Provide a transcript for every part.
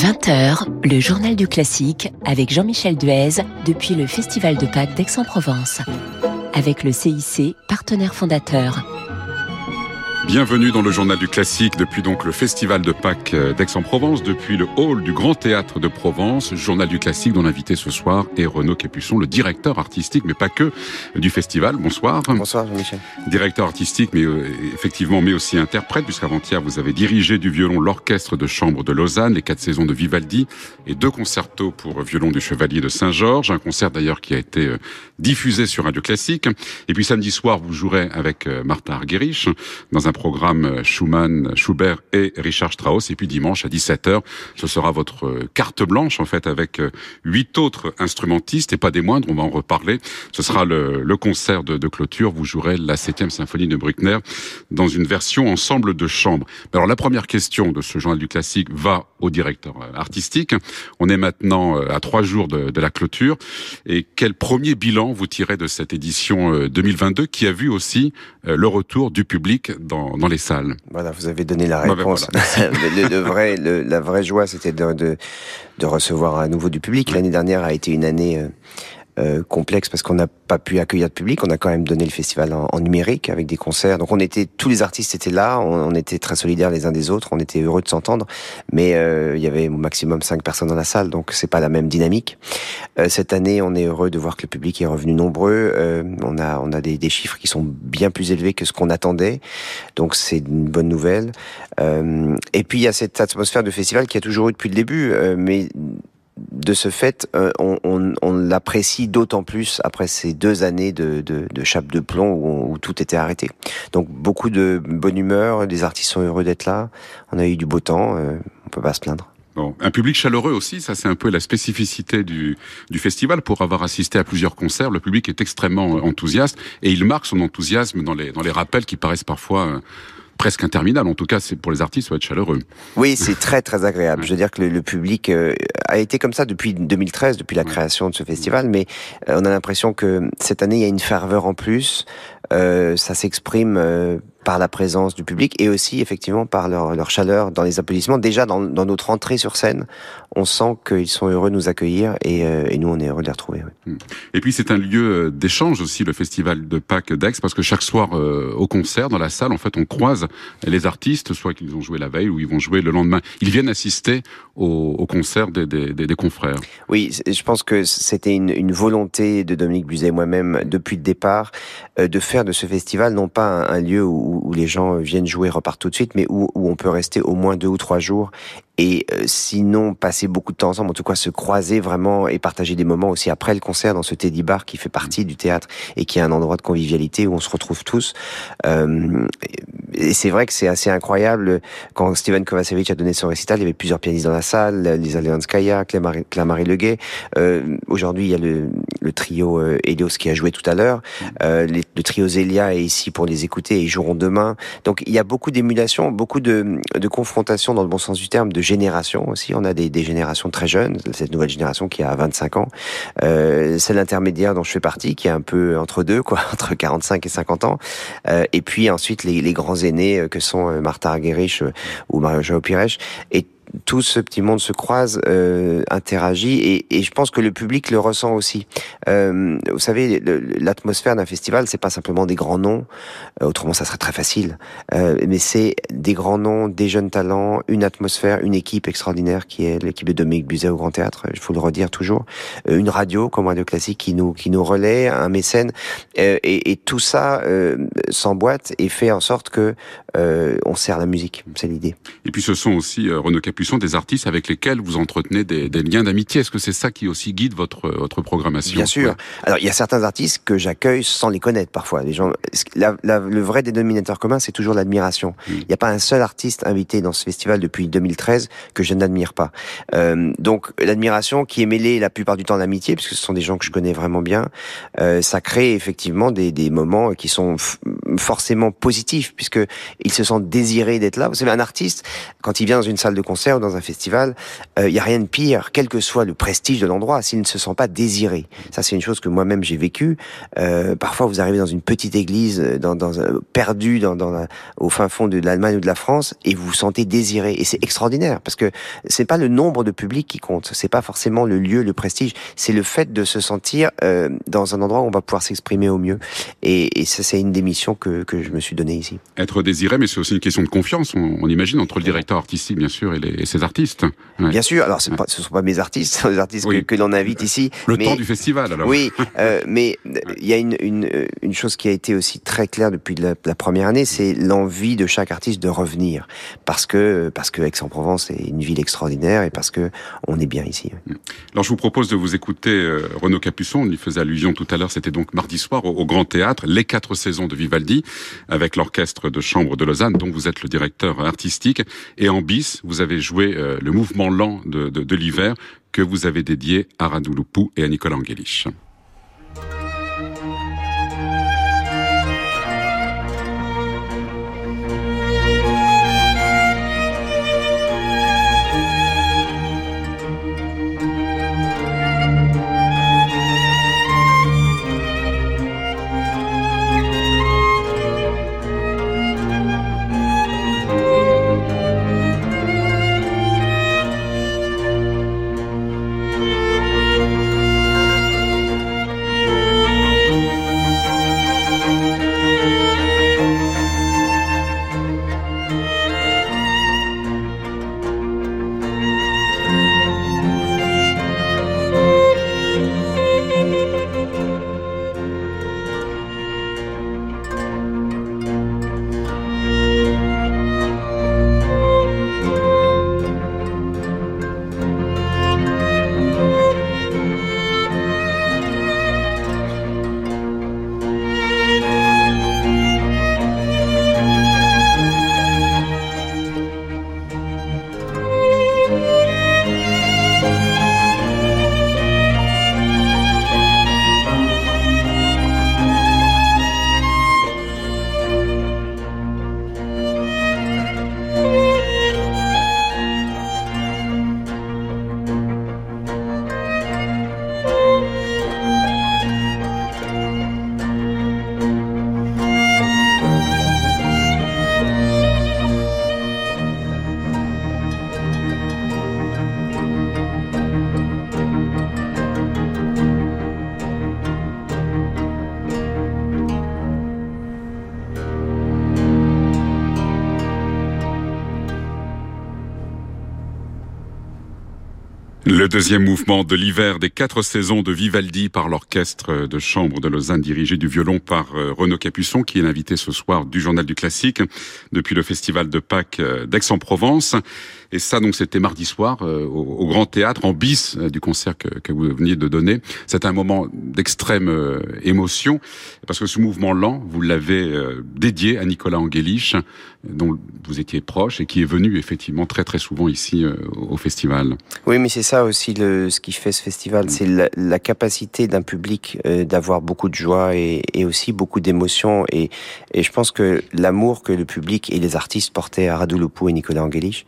20h, le journal du classique avec Jean-Michel Duez depuis le Festival de Pâques d'Aix-en-Provence. Avec le CIC, partenaire fondateur. Bienvenue dans le journal du classique depuis donc le festival de Pâques euh, d'Aix-en-Provence, depuis le hall du Grand Théâtre de Provence, journal du classique dont l'invité ce soir est Renaud Capuçon, le directeur artistique, mais pas que, du festival. Bonsoir. Bonsoir Jean-Michel. Directeur artistique, mais euh, effectivement, mais aussi interprète, puisqu'avant-hier vous avez dirigé du violon l'orchestre de chambre de Lausanne, les quatre saisons de Vivaldi et deux concertos pour violon du Chevalier de Saint-Georges, un concert d'ailleurs qui a été euh, diffusé sur Radio Classique. Et puis samedi soir, vous jouerez avec Martha Argerich dans un programme Schumann, Schubert et Richard Strauss. Et puis dimanche à 17h, ce sera votre carte blanche en fait avec huit autres instrumentistes et pas des moindres. On va en reparler. Ce sera le, le concert de, de, clôture. Vous jouerez la septième symphonie de Bruckner dans une version ensemble de chambre. Alors la première question de ce journal du classique va au directeur artistique. On est maintenant à trois jours de, de la clôture. Et quel premier bilan vous tirez de cette édition 2022 qui a vu aussi le retour du public dans dans, les salles. Voilà, vous avez donné la réponse. Bah ben voilà. le, vrai, le, la vraie joie, c'était de, de, de, recevoir à nouveau du public. L'année dernière a été une année euh, complexe parce qu'on n'a pas pu accueillir de public. On a quand même donné le festival en, numérique avec des concerts. Donc on était, tous les artistes étaient là. On, était très solidaires les uns des autres. On était heureux de s'entendre. Mais euh, il y avait au maximum cinq personnes dans la salle, donc c'est pas la même dynamique. Euh, cette année, on est heureux de voir que le public est revenu nombreux. On a, on a des, des, chiffres qui sont bien plus élevés que ce qu'on attendait. Donc c'est une bonne nouvelle. Et puis il y a cette atmosphère de festival qui a toujours eu depuis le début, mais de ce fait, euh, on, l'apprécie d'autant plus après ces deux années de, chape de plomb où, tout était arrêté. Donc beaucoup de bonne humeur, les artistes sont heureux d'être là. On a eu du beau temps, euh, on peut pas se plaindre. Bon, un public chaleureux aussi, ça c'est un peu la spécificité du, du festival. Pour avoir assisté à plusieurs concerts, le public est extrêmement enthousiaste et il marque son enthousiasme dans les, dans les rappels qui paraissent parfois euh, presque interminable. En tout cas, c'est pour les artistes, ça va être chaleureux. Oui, c'est très très agréable. Je veux dire que le, le public euh, a été comme ça depuis 2013, depuis la création de ce festival, mais euh, on a l'impression que cette année il y a une ferveur en plus. Euh, ça s'exprime euh, par la présence du public et aussi effectivement par leur, leur chaleur dans les applaudissements. Déjà dans, dans, notre entrée sur scène, on sent qu'ils sont heureux de nous accueillir et, euh, et, nous on est heureux de les retrouver. Oui. Et puis c'est un lieu d'échange aussi le festival de Pâques d'Aix parce que chaque soir euh, au concert dans la salle en fait on croise les artistes soit qu'ils ont joué la veille ou ils vont jouer le lendemain. Ils viennent assister au, au concert des, des, des, des, confrères. Oui, je pense que c'était une, une, volonté de Dominique Buzet et moi-même depuis le départ euh, de faire de ce festival non pas un, un lieu où, où, les gens viennent jouer repartent tout de suite, mais où, où on peut rester au moins deux ou trois jours et euh, sinon passer beaucoup de temps ensemble, en tout cas se croiser vraiment et partager des moments aussi après le concert dans ce Teddy Bar qui fait partie du théâtre et qui est un endroit de convivialité où on se retrouve tous. Euh, et c'est vrai que c'est assez incroyable quand Steven Kovacevic a donné son récital, il y avait plusieurs pianistes dans la salle, Lisa Leonskaya, Claire-Marie Leguet. Euh, Aujourd'hui, il y a le, le trio euh, Helios qui a joué tout à l'heure. Euh, le trio Zelia est ici pour les écouter et ils joueront demain. Donc il y a beaucoup d'émulation, beaucoup de, de confrontation dans le bon sens du terme, de génération aussi. On a des, des, générations très jeunes, cette nouvelle génération qui a 25 ans. Euh, celle intermédiaire dont je fais partie, qui est un peu entre deux, quoi, entre 45 et 50 ans. Euh, et puis ensuite les, les, grands aînés que sont Martha Argerich ou Mario Joao Pires. Tout ce petit monde se croise, euh, interagit, et, et, je pense que le public le ressent aussi. Euh, vous savez, l'atmosphère d'un festival, c'est pas simplement des grands noms, euh, autrement ça serait très facile, euh, mais c'est des grands noms, des jeunes talents, une atmosphère, une équipe extraordinaire qui est l'équipe de Dominique Buzet au Grand Théâtre, il faut le redire toujours, euh, une radio comme Radio Classique qui nous qui nous relaie, un mécène, euh, et, et, tout ça s'emboîte et fait en sorte que on sert la musique, c'est l'idée. Et puis ce sont aussi Renaud Cap sont des artistes avec lesquels vous entretenez des, des liens d'amitié. Est-ce que c'est ça qui aussi guide votre, votre programmation Bien sûr. Alors, il y a certains artistes que j'accueille sans les connaître parfois. Les gens, la, la, le vrai dénominateur commun, c'est toujours l'admiration. Mm. Il n'y a pas un seul artiste invité dans ce festival depuis 2013 que je n'admire pas. Euh, donc, l'admiration qui est mêlée la plupart du temps l'amitié, puisque ce sont des gens que je connais vraiment bien, euh, ça crée effectivement des, des moments qui sont forcément positifs, puisque ils se sentent désirés d'être là. Vous savez, un artiste, quand il vient dans une salle de concert ou dans un festival, il euh, n'y a rien de pire, quel que soit le prestige de l'endroit, s'il ne se sent pas désiré. Ça, c'est une chose que moi-même j'ai vécu. Euh, parfois, vous arrivez dans une petite église, euh, dans, dans perdu dans, dans au fin fond de l'Allemagne ou de la France, et vous vous sentez désiré. Et c'est extraordinaire parce que c'est pas le nombre de publics qui compte, c'est pas forcément le lieu, le prestige, c'est le fait de se sentir euh, dans un endroit où on va pouvoir s'exprimer au mieux. Et, et ça, c'est une des missions que, que je me suis donnée ici. Être désiré, mais c'est aussi une question de confiance, on, on, imagine, entre le directeur artistique, bien sûr, et, les, et ses artistes. Ouais. Bien sûr. Alors, ce sont pas mes artistes, ce sont les artistes oui. que, que l'on invite ici. Le mais, temps du festival, alors. Oui, euh, mais il y a une, une, une, chose qui a été aussi très claire depuis la, la première année, c'est l'envie de chaque artiste de revenir, parce que parce que Aix-en-Provence est une ville extraordinaire et parce que on est bien ici. Alors, je vous propose de vous écouter euh, Renaud Capuçon. On y faisait allusion tout à l'heure. C'était donc mardi soir au, au, Grand Théâtre, les quatre saisons de Vivaldi, avec l'orchestre de chambre de Lausanne, dont vous êtes le directeur artistique. Et en bis, vous avez joué euh, le mouvement lent de l'hiver que vous avez dédié à Radouloupou et à Nicolas Angelich. Deuxième mouvement de l'hiver des quatre saisons de Vivaldi par l'orchestre de chambre de Lausanne dirigé du violon par Renaud Capuçon qui est l'invité ce soir du Journal du Classique depuis le festival de Pâques d'Aix-en-Provence. Et ça, donc, c'était mardi soir euh, au, Grand Théâtre, en bis euh, du concert que, vous veniez de donner. C'était un moment d'extrême euh, émotion, parce que ce mouvement lent, vous l'avez dédié à Nicolas Angelich, dont vous étiez proche et qui est venu effectivement très très souvent ici au festival. Oui, mais c'est ça aussi le, ce qui fait ce festival, mm. c'est la, la, capacité d'un public d'avoir beaucoup de joie et, et aussi beaucoup d'émotions. Et, et je pense que l'amour que le public et les artistes portaient à Radouloupou et Nicolas Angelich,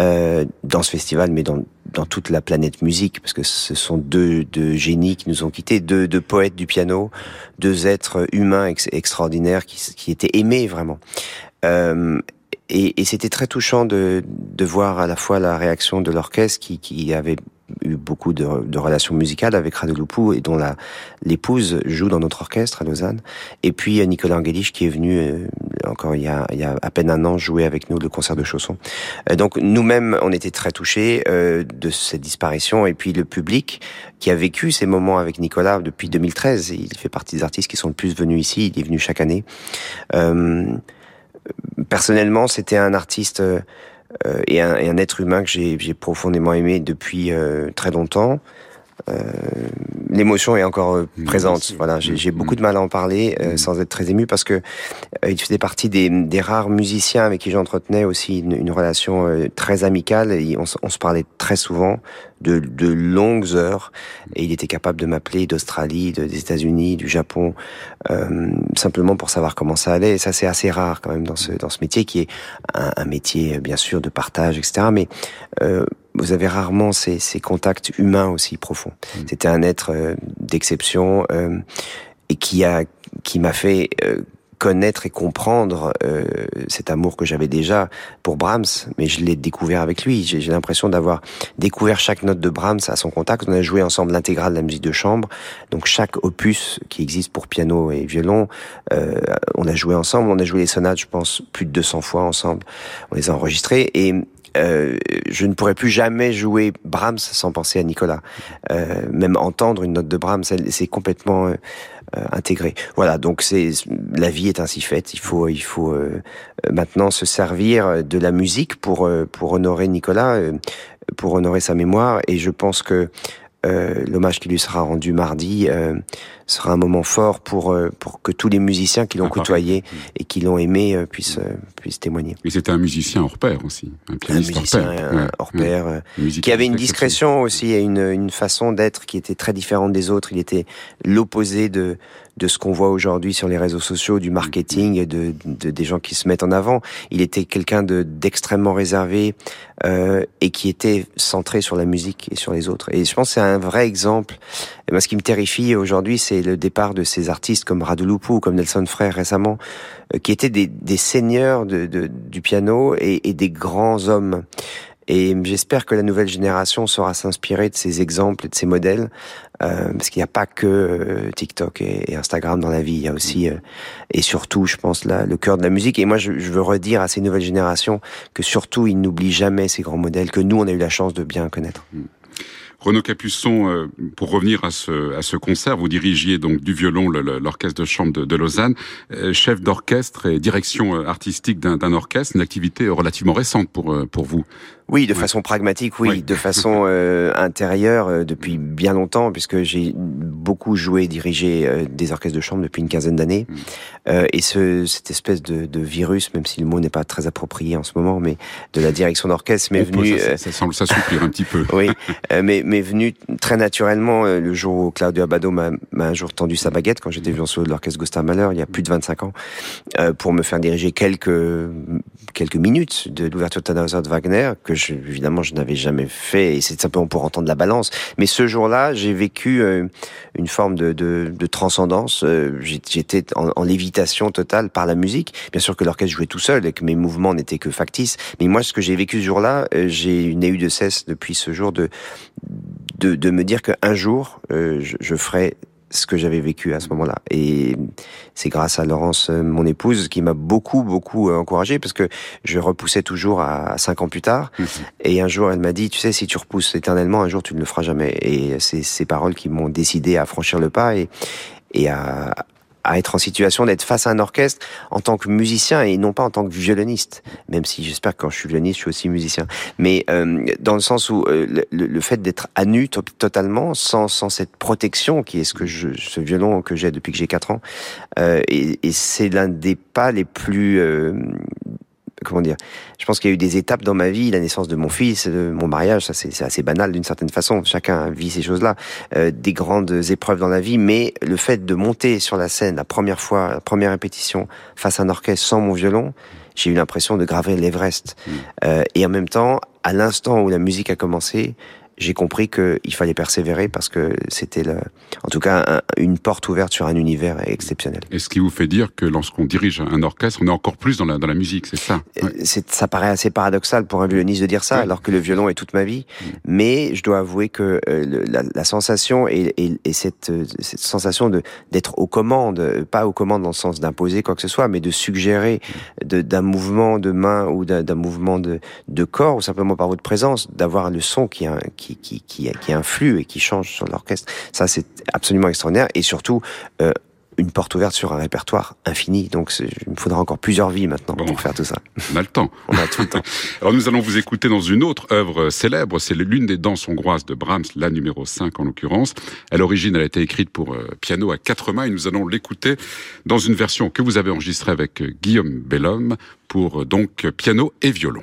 euh, dans ce festival, mais dans, dans toute la planète musique, parce que ce sont deux, deux génies qui nous ont quittés, deux, deux poètes du piano, deux êtres humains ex extraordinaires qui, qui étaient aimés vraiment. Euh, et, et c'était très touchant de, de voir à la fois la réaction de l'orchestre qui, qui avait eu beaucoup de, de relations musicales avec Radouloupou et dont l'épouse joue dans notre orchestre à Lausanne. Et puis Nicolas Angelich qui est venu euh, encore il y, a, il y a à peine un an jouer avec nous le concert de Chausson. Euh, donc nous-mêmes, on était très touchés euh, de cette disparition et puis le public qui a vécu ces moments avec Nicolas depuis 2013. Il fait partie des artistes qui sont le plus venus ici. Il est venu chaque année. Personnellement, c'était un artiste euh, et, un, et, un, être humain que j'ai profondément aimé depuis euh, très longtemps. Euh, l'émotion est encore euh, présente. Voilà, j'ai beaucoup de mal à en parler euh, sans être très ému parce que il faisait partie des, des, rares musiciens avec qui j'entretenais aussi une, une relation très amicale. Et on, on, se parlait très souvent de, de longues heures et il était capable de m'appeler d'Australie, des États-Unis, du Japon, euh, simplement pour savoir comment ça allait. Et ça, c'est assez rare quand même dans ce dans ce métier qui est un, un métier bien sûr de partage, etc. Mais euh, vous avez rarement ces, ces, contacts humains aussi profonds. Mmh. C'était un être euh, d'exception euh, et qui a qui m'a fait euh, connaître et comprendre euh, cet amour que j'avais déjà pour Brahms, mais je l'ai découvert avec lui. J'ai l'impression d'avoir découvert chaque note de Brahms à son contact. On a joué ensemble l'intégrale de la musique de chambre, donc chaque opus qui existe pour piano et violon, euh, on a joué ensemble. On a joué les sonates, je pense, plus de 200 fois ensemble. On les a enregistrées et euh, je ne pourrais plus jamais jouer Brahms sans penser à Nicolas. Euh, même entendre une note de Brahms, c'est complètement euh, euh, intégré. Voilà, donc c'est la vie est ainsi faite. Il faut, il faut euh, maintenant se servir de la musique pour pour honorer Nicolas, pour honorer sa mémoire. Et je pense que l'hommage qui lui sera rendu mardi sera un moment fort pour euh, pour que tous les musiciens qui l'ont ah, côtoyé et qui l'ont aimé puissent puissent témoigner. Mais c'était un musicien hors pair aussi, un pianiste un musicien hors pair, qui avait une discrétion aussi et une une façon d'être qui était très différente des autres. Il était l'opposé de de ce qu'on voit aujourd'hui sur les réseaux sociaux, du marketing, de, de, des gens qui se mettent en avant. Il était quelqu'un de d'extrêmement réservé euh, et qui était centré sur la musique et sur les autres. Et je pense que c'est un vrai exemple. Et moi, ce qui me terrifie aujourd'hui, c'est le départ de ces artistes comme Radulupu ou comme Nelson Frère récemment, euh, qui étaient des, des seigneurs de, de, du piano et, et des grands hommes. Et j'espère que la nouvelle génération saura s'inspirer de ces exemples et de ces modèles, euh, parce qu'il n'y a pas que euh, TikTok et, Instagram dans la vie, il y a aussi euh, et surtout, je pense, là, le cœur de la musique. Et moi, je, je, veux redire à ces nouvelles générations que surtout, ils n'oublient jamais ces grands modèles que nous, on a eu la chance de bien connaître. Mm. Renaud Capuçon, euh, pour revenir à ce, à ce concert, vous dirigiez donc du violon l'orchestre de chambre de, de Lausanne, euh, chef d'orchestre et direction euh, artistique d'un orchestre, une activité relativement récente pour, pour vous. Oui, de façon pragmatique, oui, de façon intérieure depuis bien longtemps, puisque j'ai beaucoup joué dirigé des orchestres de chambre depuis une quinzaine d'années. Mm. et ce, cette espèce de, de, virus, même si le mot n'est pas très approprié en ce moment, mais de la direction d'orchestre m'est venu... Ça, ça, semble s'assouplir un petit peu. oui, mais m'est venu très naturellement euh, le jour où Claudio Abado m'a un jour tendu sa baguette quand j'étais violon solo de l'orchestre Gustav Mahler il y a plus de 25 ans euh, pour me faire diriger quelques quelques minutes de l'ouverture de Tannhauser de Wagner que je, évidemment je n'avais jamais fait et c'est simplement pour entendre la balance. Mais ce jour-là j'ai vécu euh, une forme de, de, transcendance j'étais en, en, lévitation totale par la musique. Bien sûr que l'orchestre jouait tout seul et que mes mouvements n'étaient que factices mais moi ce que j'ai vécu ce jour-là j'ai eu de cesse depuis ce jour de de, de me dire qu'un jour, euh, je, je ferai ce que j'avais vécu à ce moment-là. Et c'est grâce à Laurence, euh, mon épouse, qui m'a beaucoup, beaucoup euh, encouragé parce que je repoussais toujours à cinq ans plus tard. Mhm. Et un jour, elle m'a dit, tu sais, si tu repousses éternellement, un jour, tu ne le feras jamais. Et c'est ces paroles qui m'ont décidé à franchir le pas et, et à, à être en situation d'être face à un orchestre en tant que musicien et non pas en tant que violoniste. Même si j'espère que quand je suis violoniste, je suis aussi musicien. Mais euh, dans le sens où euh, le, le, fait d'être à nu totalement, sans, sans cette protection qui est ce que je, ce violon que j'ai depuis que j'ai 4 ans, euh, et, et c'est l'un des pas les plus euh, comment dire Je pense qu'il y a eu des étapes dans ma vie, la naissance de mon fils, mon mariage, ça c'est assez banal d'une certaine façon. Chacun vit ces choses-là, euh, des grandes épreuves dans la vie, mais le fait de monter sur la scène la première fois, la première répétition face à un orchestre sans mon violon, j'ai eu l'impression de graver l'Everest. Mmh. Euh, et en même temps, à l'instant où la musique a commencé, j'ai compris qu'il fallait persévérer parce que c'était, en tout cas, une porte ouverte sur un univers exceptionnel. Et ce qui vous fait dire que lorsqu'on dirige un orchestre, on est encore plus dans la, dans la musique, c'est ça? Euh, Ça paraît assez paradoxal pour un violoniste de dire ça, alors que le violon est toute ma vie. Mm. Mais je dois avouer que euh, la, la, sensation et, et, et cette, euh, cette, sensation d'être aux commandes, pas aux commandes dans le sens d'imposer quoi que ce soit, mais de suggérer mm. d'un mouvement de main ou d'un mouvement de, de corps, ou simplement par votre présence, d'avoir le son qui, qui qui, qui, qui, influe et qui change sur l'orchestre. Ça, c'est absolument extraordinaire. Et surtout, euh, une porte ouverte sur un répertoire infini. Donc, il me faudra encore plusieurs vies maintenant pour faire tout ça. On a le temps. On a tout le temps. Alors, nous allons vous écouter dans une autre œuvre célèbre. C'est l'une des danses hongroises de Brahms, la numéro 5 en l'occurrence. À l'origine, elle a été écrite pour euh, piano à quatre mains et nous allons l'écouter dans une version que vous avez enregistrée avec euh, Guillaume Bellhomme pour donc piano et violon.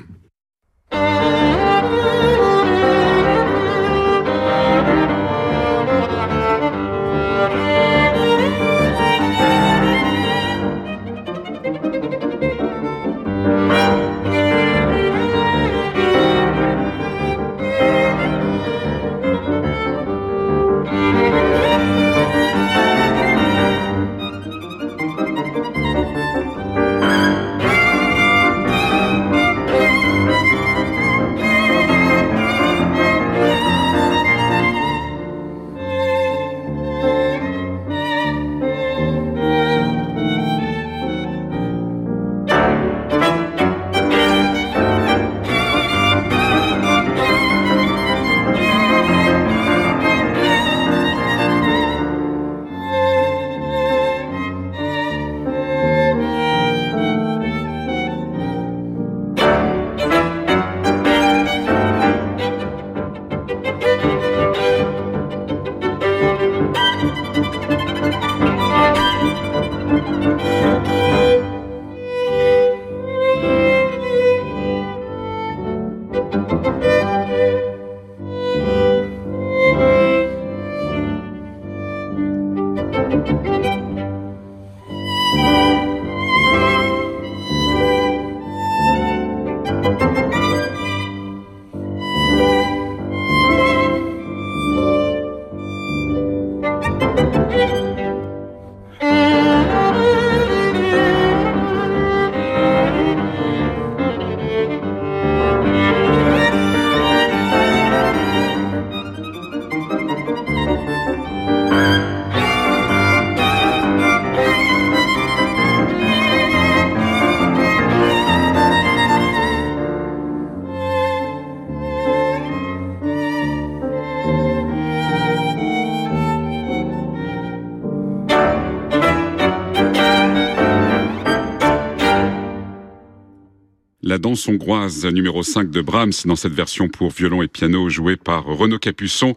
Danse hongroise numéro 5 de Brahms dans cette version pour violon et piano jouée par Renaud Capuçon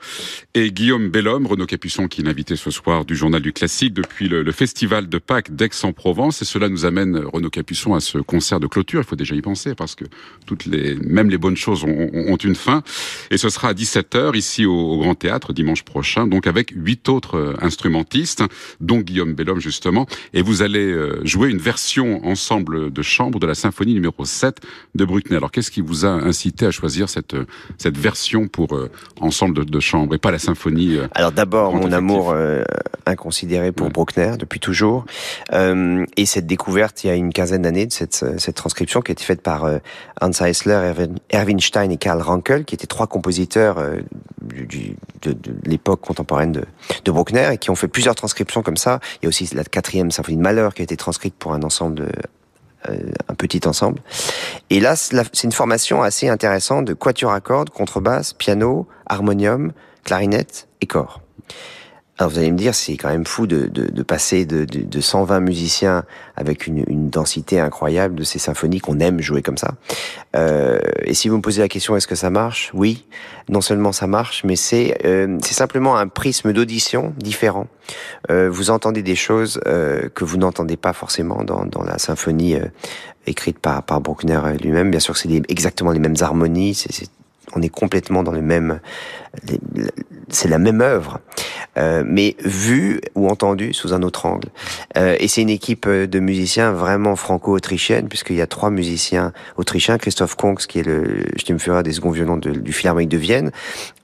et Guillaume Bellhomme. Renaud Capuçon qui est invité ce soir du Journal du Classique depuis le, le festival de Pâques d'Aix-en-Provence et cela nous amène Renaud Capuçon à ce concert de clôture. Il faut déjà y penser parce que toutes les, même les bonnes choses ont, ont une fin et ce sera à 17h ici au, au, Grand Théâtre dimanche prochain donc avec huit autres euh, instrumentistes dont Guillaume Bellhomme justement et vous allez euh, jouer une version ensemble de chambre de la symphonie numéro 7 de Bruckner. Alors qu'est-ce qui vous a incité à choisir cette cette version pour euh, ensemble de, de chambre et pas la symphonie euh, Alors d'abord mon amour euh, inconsidéré pour ouais. Bruckner depuis toujours et cette découverte il y a une quinzaine d'années de cette cette transcription qui a été faite par Hans Eisler, Erwin, Stein et Karl Rankel qui étaient trois compositeurs du, de, de l'époque contemporaine de, de Bruckner et qui ont fait plusieurs transcriptions comme ça. Il y a aussi la quatrième symphonie de Malheur qui a été transcrite pour un ensemble de un petit ensemble. Et là, c'est une formation assez intéressante de quatuor à cordes, contrebasse, piano, harmonium, clarinette et corps. Alors vous allez me dire, c'est quand même fou de, de, de passer de, de, de, 120 musiciens avec une, une, densité incroyable de ces symphonies qu'on aime jouer comme ça. Euh, et si vous me posez la question, est-ce que ça marche? Oui, non seulement ça marche, mais c'est euh, c'est simplement un prisme d'audition différent. Euh, vous entendez des choses euh, que vous n'entendez pas forcément dans, dans la symphonie euh, écrite par, par Bruckner lui-même. Bien sûr, c'est exactement les mêmes harmonies, on est complètement dans le même, c'est la même œuvre, euh, mais vue ou entendue sous un autre angle. Euh, et c'est une équipe de musiciens vraiment franco-autrichienne, puisqu'il y a trois musiciens autrichiens, Christoph Kongs, qui est le Stimmführer des seconds violons du Philharmonique de Vienne,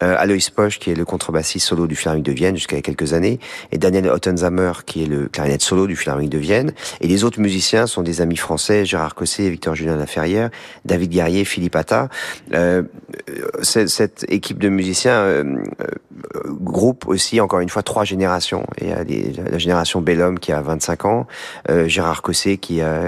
euh, Alois Posch, qui est le contrebassiste solo du Philharmonique de Vienne jusqu'à quelques années, et Daniel Ottenzamer, qui est le clarinette solo du Philharmonique de Vienne. Et les autres musiciens sont des amis français, Gérard Cosset, Victor Julien Laferrière, David Guerrier, Philippe Atta. Euh, cette équipe de musiciens euh, euh, groupe aussi, encore une fois, trois générations. Et la, la génération Bellhomme qui a 25 ans, euh, Gérard Cosset qui a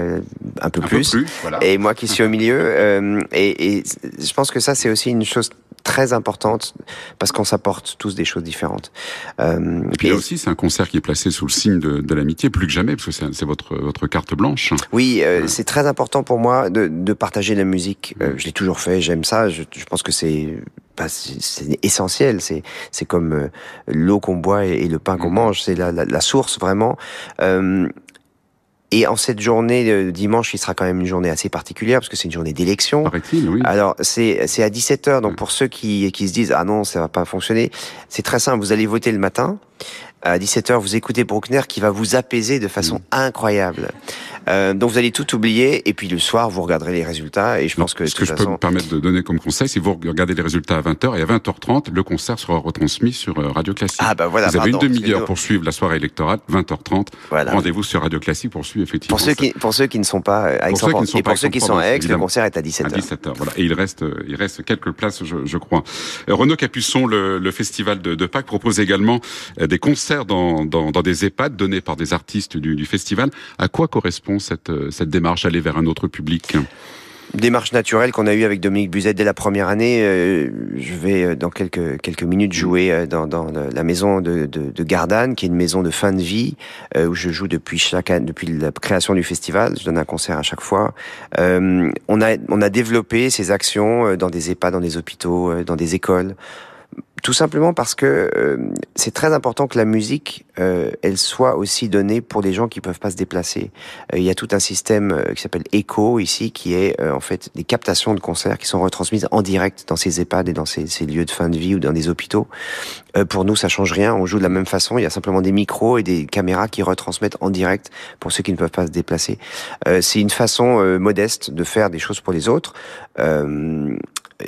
un peu un plus, peu plus voilà. et moi qui suis au milieu. Euh, et, et, je pense que ça, c'est aussi une chose très importante parce qu'on s'apporte tous des choses différentes. Euh, et puis là aussi, c'est un concert qui est placé sous le signe de, de l'amitié, plus que jamais, parce que c'est votre, votre carte blanche. Oui, euh, ouais. c'est très important pour moi de, de partager la musique. Euh, je l'ai toujours fait, j'aime ça. Je, je, pense que c'est c'est essentiel. C'est c'est comme euh, l'eau qu'on boit et, le pain qu'on mmh. mange. C'est la, la, la, source vraiment. Euh, et en cette journée dimanche, il sera quand même une journée assez particulière parce que c'est une journée d'élection. Oui. Alors c'est c'est à 17h donc pour ceux qui qui se disent ah non, ça va pas fonctionner, c'est très simple, vous allez voter le matin. À 17h, vous écoutez Bruckner qui va vous apaiser de façon mmh. incroyable. Euh, donc vous allez tout oublier et puis le soir vous regarderez les résultats et je pense que ce que je façon... peux me permettre de donner comme conseil, c'est vous regardez les résultats à 20h et à 20h30 le concert sera retransmis sur euh, Radio Classique. Ah bah voilà. Vous avez une demi-heure pour suivre la soirée électorale, 20h30. Voilà. Rendez-vous sur Radio Classique pour suivre effectivement. Pour ceux qui pour ceux qui ne sont pas à Aix-en-Provence et pour ceux qui sont à Aix, le concert est à 17h. À 17h. Voilà. Et il reste il reste quelques places je, je crois. Euh, Renaud Capuçon, le, le festival de, de, Pâques propose également euh, des concerts dans, dans, dans des EHPAD donnés par des artistes du, du festival. À quoi correspond cette cette démarche aller vers un autre public? Démarche naturelle qu'on a eue avec Dominique Buzet dès la première année. Euh, je vais euh, dans quelques quelques minutes jouer euh, dans, la maison de, de, Gardanne, qui est une maison de fin de vie euh, où je joue depuis chaque depuis la création du festival. Je donne un concert à chaque fois. Euh, on a on a développé ces actions dans des EHPAD, dans des hôpitaux, dans des écoles tout simplement parce que euh, c'est très important que la musique, euh, elle soit aussi donnée pour des gens qui peuvent pas se déplacer. Euh, il y a tout un système euh, qui s'appelle Echo ici, qui est euh, en fait des captations de concerts qui sont retransmises en direct dans ces EHPAD et dans ces, ces lieux de fin de vie ou dans des hôpitaux. Euh, pour nous, ça change rien. On joue de la même façon. Il y a simplement des micros et des caméras qui retransmettent en direct pour ceux qui ne peuvent pas se déplacer. c'est une façon modeste de faire des choses pour les autres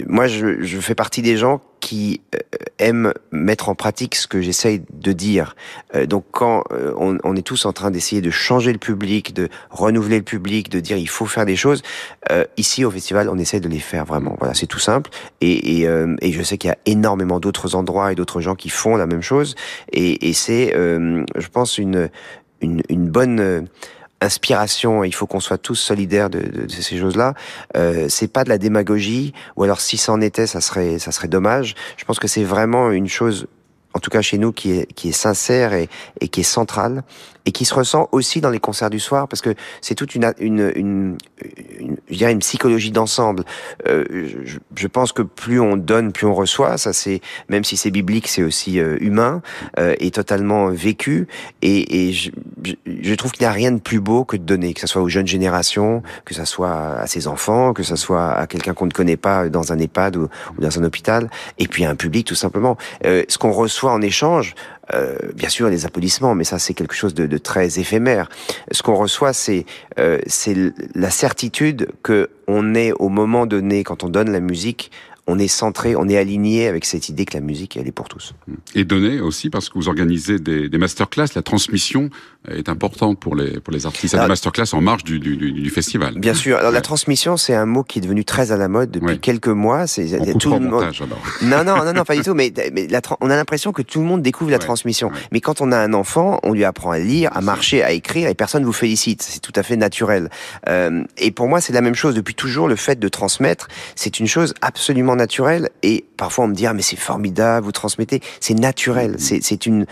moi, je, je, fais partie des gens qui euh, aiment mettre en pratique ce que j'essaye de dire. Euh, donc, quand euh, on, on, est tous en train d'essayer de changer le public, de renouveler le public, de dire il faut faire des choses, euh, ici au festival, on essaye de les faire vraiment. Voilà, c'est tout simple. Et, et, euh, et je sais qu'il y a énormément d'autres endroits et d'autres gens qui font la même chose. Et, et c'est, je pense, une, une, une bonne inspiration, il faut qu'on soit tous solidaires de, de, de ces choses-là. Euh, c'est pas de la démagogie, ou alors si c'en était, ça serait, ça serait dommage. Je pense que c'est vraiment une chose en tout cas chez nous, qui est, qui est sincère et, et qui est centrale, et qui se ressent aussi dans les concerts du soir, parce que c'est toute une, une, une, une, je dirais une psychologie d'ensemble. Euh, je, je, pense que plus on donne, plus on reçoit. Ça, c'est même si c'est biblique, c'est aussi euh, humain euh, et totalement vécu. Et, et je, je, trouve qu'il n'y a rien de plus beau que de donner, que ce soit aux jeunes générations, que ce soit à ses enfants, que ce soit à quelqu'un qu'on ne connaît pas dans un EHPAD ou, ou, dans un hôpital, et puis à un public tout simplement. Euh, ce qu'on reçoit en échange, euh, bien sûr les applaudissements, mais ça c'est quelque chose de, de, très éphémère. Ce qu'on reçoit, c'est euh, c'est la certitude que on est au moment donné, quand on donne la musique, on est centré, on est aligné avec cette idée que la musique, elle est pour tous. Et donner aussi, parce que vous organisez des, des masterclass, la transmission est importante pour les, pour les artistes. Alors, des masterclass en marge du, du, du, festival. Bien sûr. Alors, ouais. la transmission, c'est un mot qui est devenu très à la mode depuis ouais. quelques mois. C'est tout le monde. Montage, alors. Non, non, non, non, pas du tout. Mais, mais la, on a l'impression que tout le monde découvre la ouais. transmission. Mais quand on a un enfant, on lui apprend à lire, à marcher, à écrire, et personne vous félicite. C'est tout à fait naturel. Euh, et pour moi, c'est la même chose depuis toujours. Le fait de transmettre, c'est une chose absolument naturelle. Et parfois, on me dit ah mais c'est formidable, vous transmettez. C'est naturel. Mmh. C'est une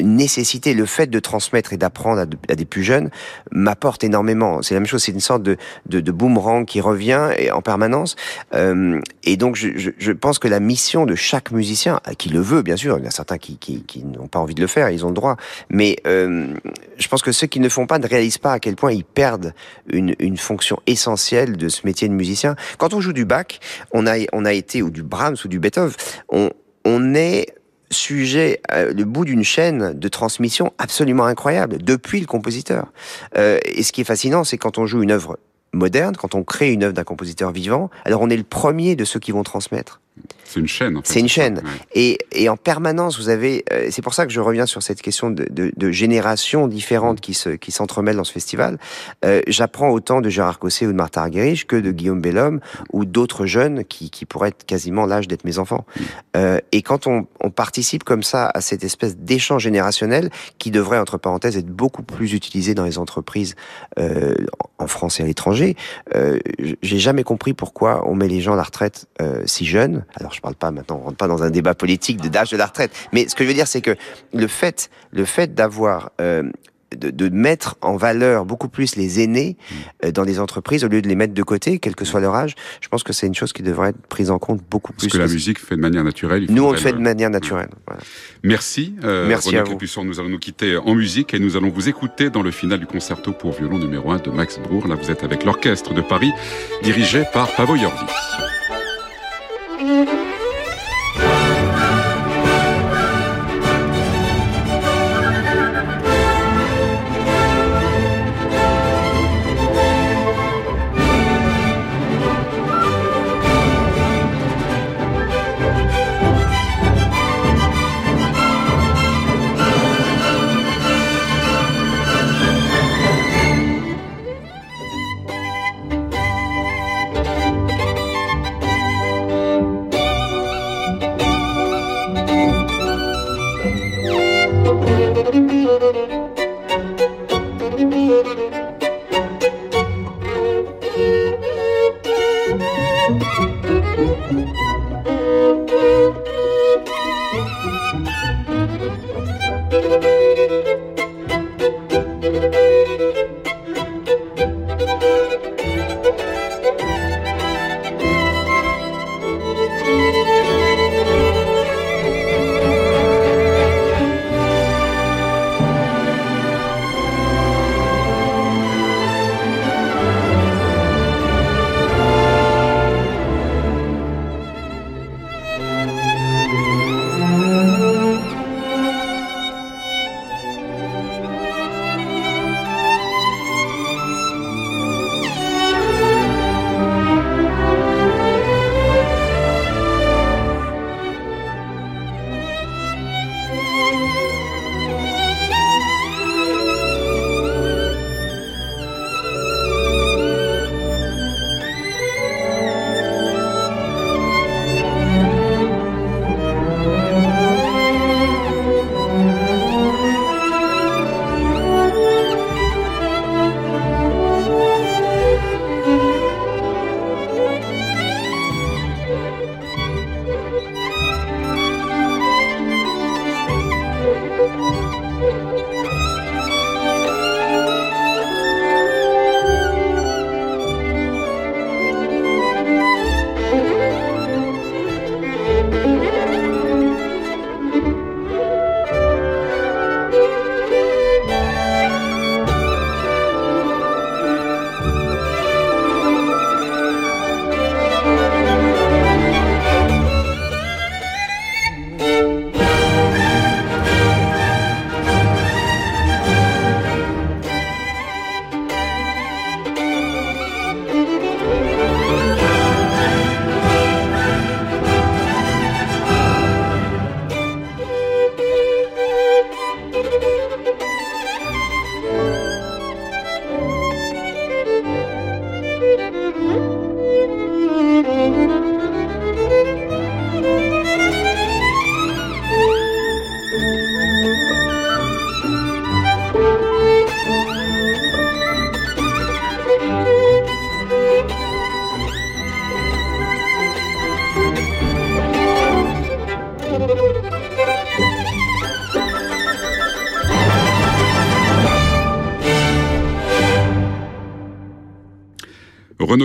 nécessité. Le fait de transmettre et d'apprendre à, des plus jeunes m'apporte énormément. C'est la même chose. C'est une sorte de, de, de, boomerang qui revient en permanence. Euh, et donc, je, je, je, pense que la mission de chaque musicien, qui le veut, bien sûr, il y a certains qui, qui, qui n'ont pas envie de le faire, ils ont le droit. Mais euh, je pense que ceux qui ne font pas ne réalisent pas à quel point ils perdent une, une fonction essentielle de ce métier de musicien. Quand on joue du Bach, on a, on a été, ou du Brahms ou du Beethoven, on, on est sujet, euh, le bout d'une chaîne de transmission absolument incroyable, depuis le compositeur. Euh, et ce qui est fascinant, c'est quand on joue une œuvre moderne, quand on crée une œuvre d'un compositeur vivant, alors on est le premier de ceux qui vont transmettre. C'est une chaîne. En fait, c'est une chaîne. Ouais. Et, et, en permanence, vous avez. Euh, c'est pour ça que je reviens sur cette question de, de, de générations différentes qui se qui s'entremêlent dans ce festival. Euh, J'apprends autant de Gérard Cosset ou de Martha Argerich que de Guillaume Bellhomme ou d'autres jeunes qui, qui pourraient être quasiment l'âge d'être mes enfants. Euh, et quand on, on, participe comme ça à cette espèce d'échange générationnel qui devrait, entre parenthèses, être beaucoup plus utilisé dans les entreprises euh, en France et à l'étranger, euh, j'ai jamais compris pourquoi on met les gens à la retraite euh, si jeunes alors je parle pas maintenant, on rentre pas dans un débat politique de d'âge de la retraite, mais ce que je veux dire, c'est que le fait, le fait d'avoir euh, de, de, mettre en valeur beaucoup plus les aînés euh, dans des entreprises au lieu de les mettre de côté, quel que soit leur âge. Je pense que c'est une chose qui devrait être prise en compte beaucoup Parce plus. que la musique fait de manière naturelle. Nous, on le fait de manière naturelle. Voilà. Merci. Euh, Merci à vous. Nous allons nous quitter en musique et nous allons vous écouter dans le final du concerto pour violon numéro 1 de Max Bruch. Là, vous êtes avec l'orchestre de Paris, dirigé par Pavo Yorvi. Renaud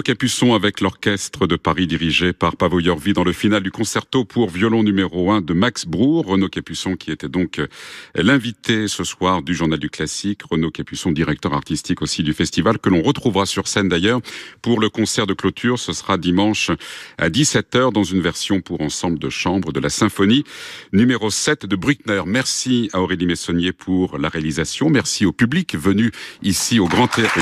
Capuçon avec l'orchestre de Paris dirigé par Pavo Yorvi dans le final du concerto pour violon numéro 1 de Max Brour. Renaud Capuçon qui était donc euh, l'invité ce soir du Journal du Classique. Renaud Capuçon, directeur artistique aussi du festival que l'on retrouvera sur scène d'ailleurs pour le concert de clôture. Ce sera dimanche à 17h dans une version pour ensemble de chambre de la symphonie numéro 7 de Bruckner. Merci à Aurélie Messonnier pour la réalisation. Merci au public venu ici au Grand Théâtre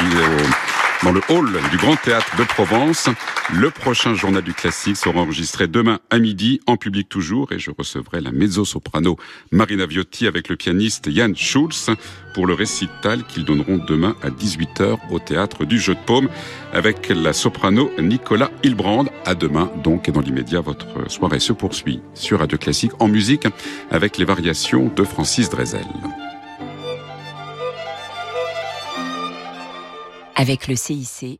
dans le hall du Grand Théâtre de Provence. Le prochain journal du classique sera enregistré demain à midi, en public toujours, et je recevrai la mezzo-soprano Marina Viotti avec le pianiste Jan Schulz pour le récital qu'ils donneront demain à 18h au Théâtre du Jeu de Paume avec la soprano Nicolas Hilbrand. À demain donc, et dans l'immédiat, votre soirée se poursuit sur Radio Classique en musique avec les variations de Francis Drezel. Avec le CIC,